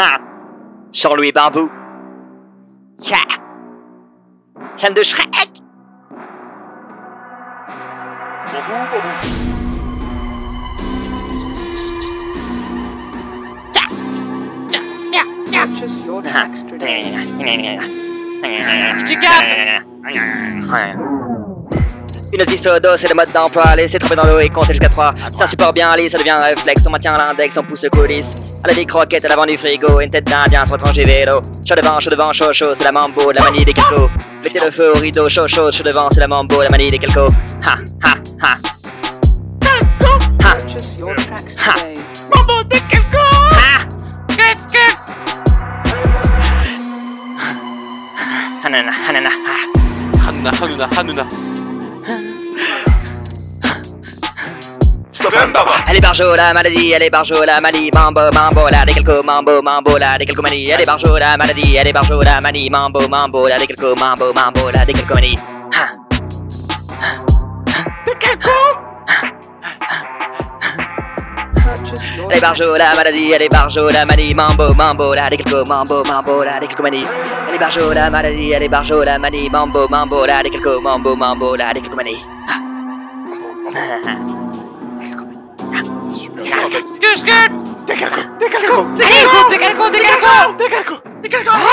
Ha Jean-Louis Barbou. Ya Fan de Shrek Purchase your tracks today. Une autre d'eau, c'est le mode d'emploi. Laisser tremper dans l'eau et compter jusqu'à 3. Ça supporte bien, allez, ça devient un réflexe. On maintient l'index, on pousse le coulisses. À la des croquettes à l'avant du frigo. Une tête d'indien sur tranché vélo. Chaud devant, chaud devant, chaud chaud, c'est la mambo, la manie des calcos. Mettez le feu au rideau, chaud chaud, chaud devant, c'est la mambo, la manie des calcos. Ha ha ha. Ha Purchase your tracks Ha. today. ha. Hanana, hanana, ha. 한 comme Baba. Allez Barjo la maladie, allez Barjo la maladie, mambo mambo la des quelques mambo mambo la des quelques manies, allez Barjo la maladie, allez Barjo la manie, mambo mambo la des quelques mambo mambo la des quelques manies. Des quelques Allez barjo la maladie, allez barjo la maladie, mambo mambo la des quelques mambo mambo la des quelques manies. Allez barjo la maladie, allez barjo la maladie, mambo mambo la des quelques mambo mambo la des quelques manies. Take it. You're Take Te cargo, Take cargo. Te Take te cargo, te cargo. Te Take te cargo.